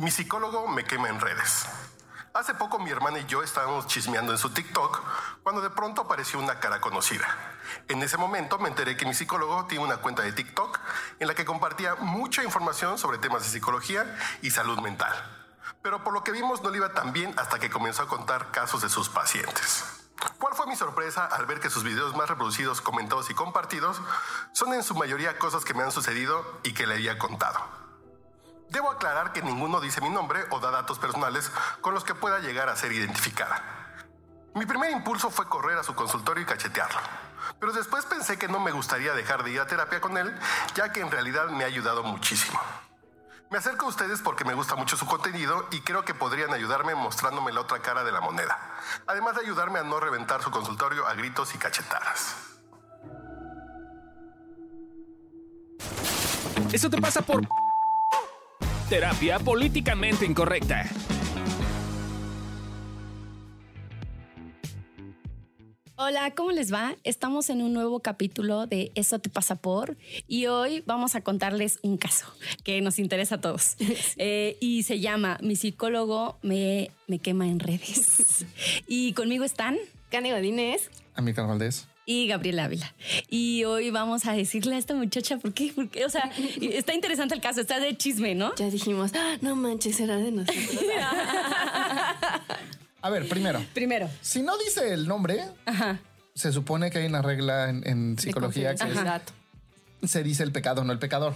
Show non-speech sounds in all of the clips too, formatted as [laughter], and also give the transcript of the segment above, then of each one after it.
Mi psicólogo me quema en redes. Hace poco mi hermana y yo estábamos chismeando en su TikTok cuando de pronto apareció una cara conocida. En ese momento me enteré que mi psicólogo tiene una cuenta de TikTok en la que compartía mucha información sobre temas de psicología y salud mental. Pero por lo que vimos no le iba tan bien hasta que comenzó a contar casos de sus pacientes. ¿Cuál fue mi sorpresa al ver que sus videos más reproducidos, comentados y compartidos son en su mayoría cosas que me han sucedido y que le había contado? Debo aclarar que ninguno dice mi nombre o da datos personales con los que pueda llegar a ser identificada. Mi primer impulso fue correr a su consultorio y cachetearlo, pero después pensé que no me gustaría dejar de ir a terapia con él, ya que en realidad me ha ayudado muchísimo. Me acerco a ustedes porque me gusta mucho su contenido y creo que podrían ayudarme mostrándome la otra cara de la moneda, además de ayudarme a no reventar su consultorio a gritos y cachetadas. Eso te pasa por terapia políticamente incorrecta. Hola, ¿cómo les va? Estamos en un nuevo capítulo de Eso te pasa por y hoy vamos a contarles un caso que nos interesa a todos [laughs] eh, y se llama Mi psicólogo me, me quema en redes. [laughs] y conmigo están Cani Godínez. Amílcar Valdés. Y Gabriela Ávila. Y hoy vamos a decirle a esta muchacha por qué, por qué, o sea, está interesante el caso, está de chisme, ¿no? Ya dijimos, "Ah, no manches, era de nosotros. [laughs] A ver, primero, Primero. si no dice el nombre, Ajá. se supone que hay una regla en, en psicología que es, se dice el pecado, no el pecador.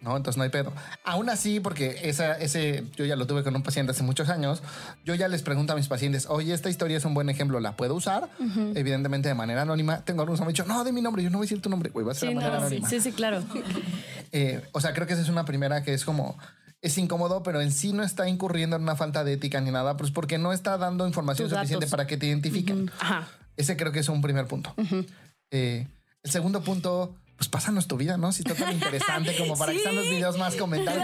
¿No? Entonces no hay pedo. Aún así, porque esa, ese, yo ya lo tuve con un paciente hace muchos años, yo ya les pregunto a mis pacientes, oye, esta historia es un buen ejemplo, ¿la puedo usar? Evidentemente de manera anónima. Tengo algunos que me han dicho, no, de mi nombre, yo no voy a decir tu nombre, güey, va a ser Sí, de manera no, anónima. sí, sí, claro. [laughs] Eh, o sea, creo que esa es una primera que es como es incómodo, pero en sí no está incurriendo en una falta de ética ni nada, pues porque no está dando información suficiente para que te identifiquen. Ajá. Ese creo que es un primer punto. Eh, el segundo punto, pues pásanos tu vida, ¿no? Si está tan interesante como para que sean los [laughs] videos más comentados.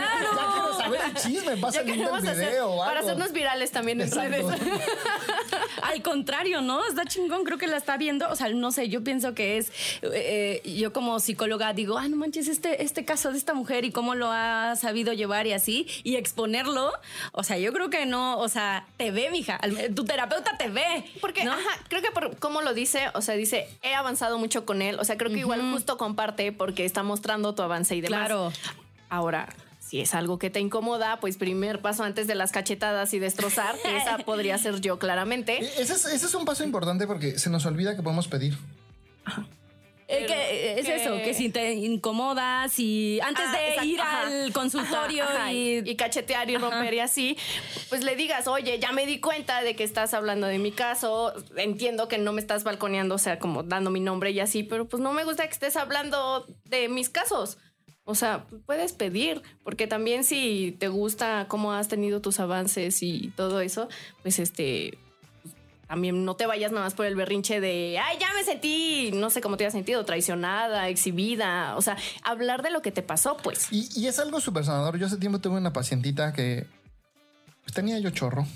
[laughs] saber el chisme, hacer o para algo. hacernos virales también en redes. [laughs] Al contrario, ¿no? Está chingón, creo que la está viendo. O sea, no sé, yo pienso que es. eh, yo como psicóloga digo, ah, no manches, este, este caso de esta mujer y cómo lo ha sabido llevar y así, y exponerlo. O sea, yo creo que no, o sea, te ve, mija. Al- Tu terapeuta te ve. Porque, ¿no? ajá, creo que por cómo lo dice, o sea, dice, he avanzado mucho con él. O sea, creo que igual justo comparte porque está mostrando tu avance y demás. Claro. Ahora, si es algo que te incomoda, pues primer paso antes de las cachetadas y destrozar, que esa [laughs] podría ser yo claramente. Eh, Ese es, ese es un paso importante porque se nos olvida que podemos pedir. Eh, que, eh, es que- eso, que si te incomoda, si antes Ah, de exacto, ir ajá. al consultorio Ajá, ajá, y, y cachetear y romper y así, pues le digas, oye, ya me di cuenta de que estás hablando de mi caso, entiendo que no me estás balconeando, o sea, como dando mi nombre y así, pero pues no me gusta que estés hablando de mis casos. O sea, puedes pedir, porque también si te gusta cómo has tenido tus avances y todo eso, pues este, también no te vayas nada más por el berrinche de, ay, ya me sentí, no sé cómo te has sentido, traicionada, exhibida. O sea, hablar de lo que te pasó, pues. Y, y es algo súper sanador. Yo hace tiempo tuve una pacientita que pues, tenía yo chorro.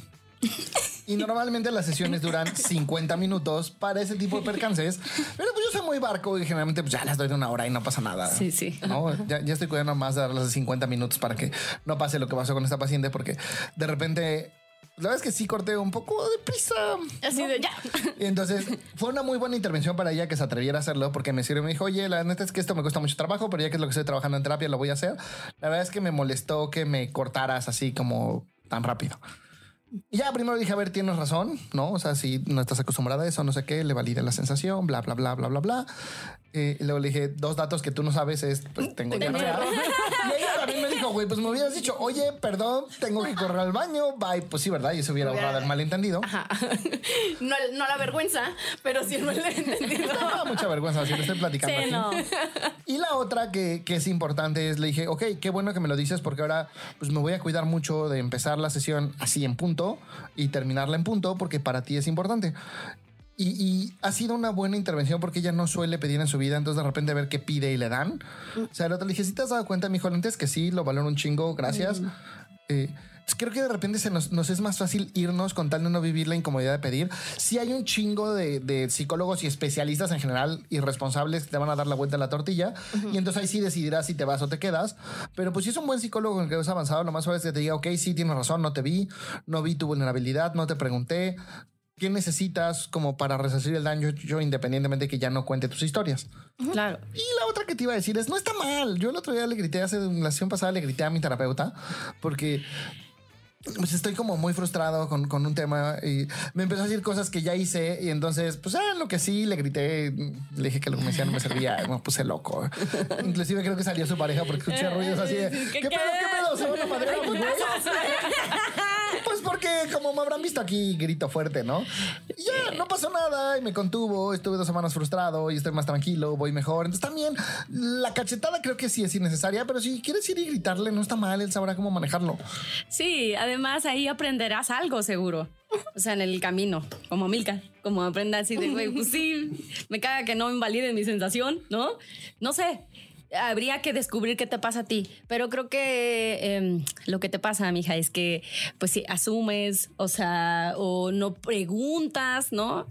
[laughs] Y normalmente las sesiones duran [laughs] 50 minutos para ese tipo de percances. Pero pues yo soy muy barco y generalmente pues ya las doy de una hora y no pasa nada. Sí, sí. ¿no? Ya, ya estoy cuidando más de darlas de 50 minutos para que no pase lo que pasó con esta paciente porque de repente... La verdad es que sí corté un poco de prisa. Así de ya. Y entonces fue una muy buena intervención para ella que se atreviera a hacerlo porque me sirvió me dijo, oye, la neta es que esto me cuesta mucho trabajo, pero ya que es lo que estoy trabajando en terapia, lo voy a hacer. La verdad es que me molestó que me cortaras así como tan rápido. Y ya primero dije, a ver, tienes razón, ¿no? O sea, si no estás acostumbrada a eso, no sé qué, le valida la sensación, bla, bla, bla, bla, bla, bla. Eh, y luego le dije, dos datos que tú no sabes es, pues tengo diarrea. [laughs] Y también me dijo, güey, pues me hubieras dicho, oye, perdón, tengo que correr al baño, bye. Pues sí, ¿verdad? Y eso hubiera ahorrado el malentendido. Ajá. [laughs] No, no la vergüenza, pero sí el malentendido. [laughs] Da mucha vergüenza si le estoy platicando Sí, aquí. no. Y la otra que, que es importante es, le dije, ok, qué bueno que me lo dices porque ahora pues me voy a cuidar mucho de empezar la sesión así en punto y terminarla en punto porque para ti es importante. Y, y ha sido una buena intervención porque ella no suele pedir en su vida, entonces de repente ver qué pide y le dan. O sea, el otro le dije, si te has dado cuenta, mi hijo, antes que sí, lo valoro un chingo, gracias. Eh, creo que de repente se nos, nos es más fácil irnos con tal de no vivir la incomodidad de pedir. Si hay un chingo de, de psicólogos y especialistas en general irresponsables que te van a dar la vuelta a la tortilla y entonces ahí sí decidirás si te vas o te quedas. Pero pues si es un buen psicólogo en el que has avanzado, lo más suave es que te diga, ok, sí, tienes razón, no te vi, no vi tu vulnerabilidad, no te pregunté. ¿Qué necesitas como para resarcir el daño yo independientemente de que ya no cuente tus historias? Claro. Y la otra que te iba a decir es, no está mal. Yo el otro día le grité, hace la sesión pasada le grité a mi terapeuta porque pues estoy como muy frustrado con, con, un tema y me empezó a decir cosas que ya hice y entonces, pues, ah, lo que sí, le grité, le dije que lo que me decía no me servía, [laughs] me puse loco. Inclusive creo que salió su pareja porque escuché ruidos así de, ¿qué, pedo, qué pedo? ¿Se van a [laughs] madrear a mi güey? Pues porque como me habrán visto aquí, grito fuerte, ¿no? Ya, no pasó nada y me contuvo, estuve dos semanas frustrado y estoy más tranquilo, voy mejor. Entonces también la cachetada creo que sí es innecesaria, pero si quieres ir y gritarle, no está mal, él sabrá cómo manejarlo. Sí, además ahí aprenderás algo seguro. O sea, en el camino, como Milka, como aprenda así de, güey, pues sí, me caga que no invalide mi sensación, ¿no? No sé, habría que descubrir qué te pasa a ti. Pero creo que eh, lo que te pasa, mija, es que, pues si asumes, o sea, o no preguntas, ¿no?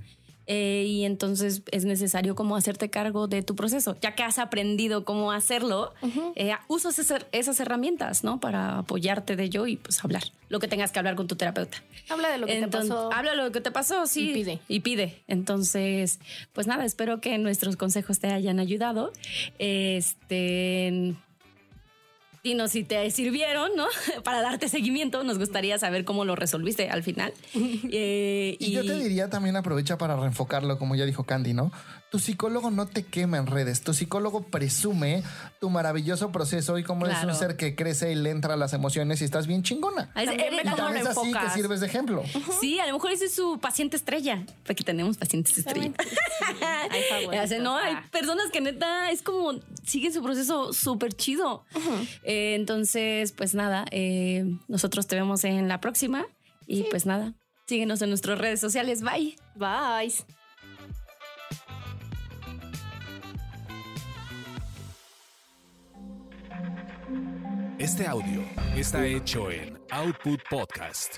Eh, y entonces es necesario como hacerte cargo de tu proceso. Ya que has aprendido cómo hacerlo, eh, usas esas, herramientas, ¿no? Para apoyarte de ello y pues hablar lo que tengas que hablar con tu terapeuta. Habla de lo que Entonces, te pasó. Habla de lo que te pasó, sí. Y pide. Y pide. Entonces, pues nada, espero que nuestros consejos te hayan ayudado. Este dinos si te sirvieron, ¿no? [laughs] Para darte seguimiento, nos gustaría saber cómo lo resolviste al final. [laughs] Eh, Y, yo te diría también aprovecha para reenfocarlo, como ya dijo Candy, ¿no? Tu psicólogo no te quema en redes, tu psicólogo presume tu maravilloso proceso y como eres Claro. un ser que crece y le entra a las emociones y estás bien chingona. Ah, es- eh, Y cómo tal lo vez así que sirves de ejemplo. [laughs] Sí, a lo mejor ese es su paciente estrella, porque tenemos pacientes estrella. Hace, no, hay personas que neta es como siguen su proceso súper chido. Eh, entonces, pues nada, eh, nosotros te vemos en la próxima y pues nada, síguenos en nuestras redes sociales. Bye. Bye. Este audio está hecho en Output Podcast.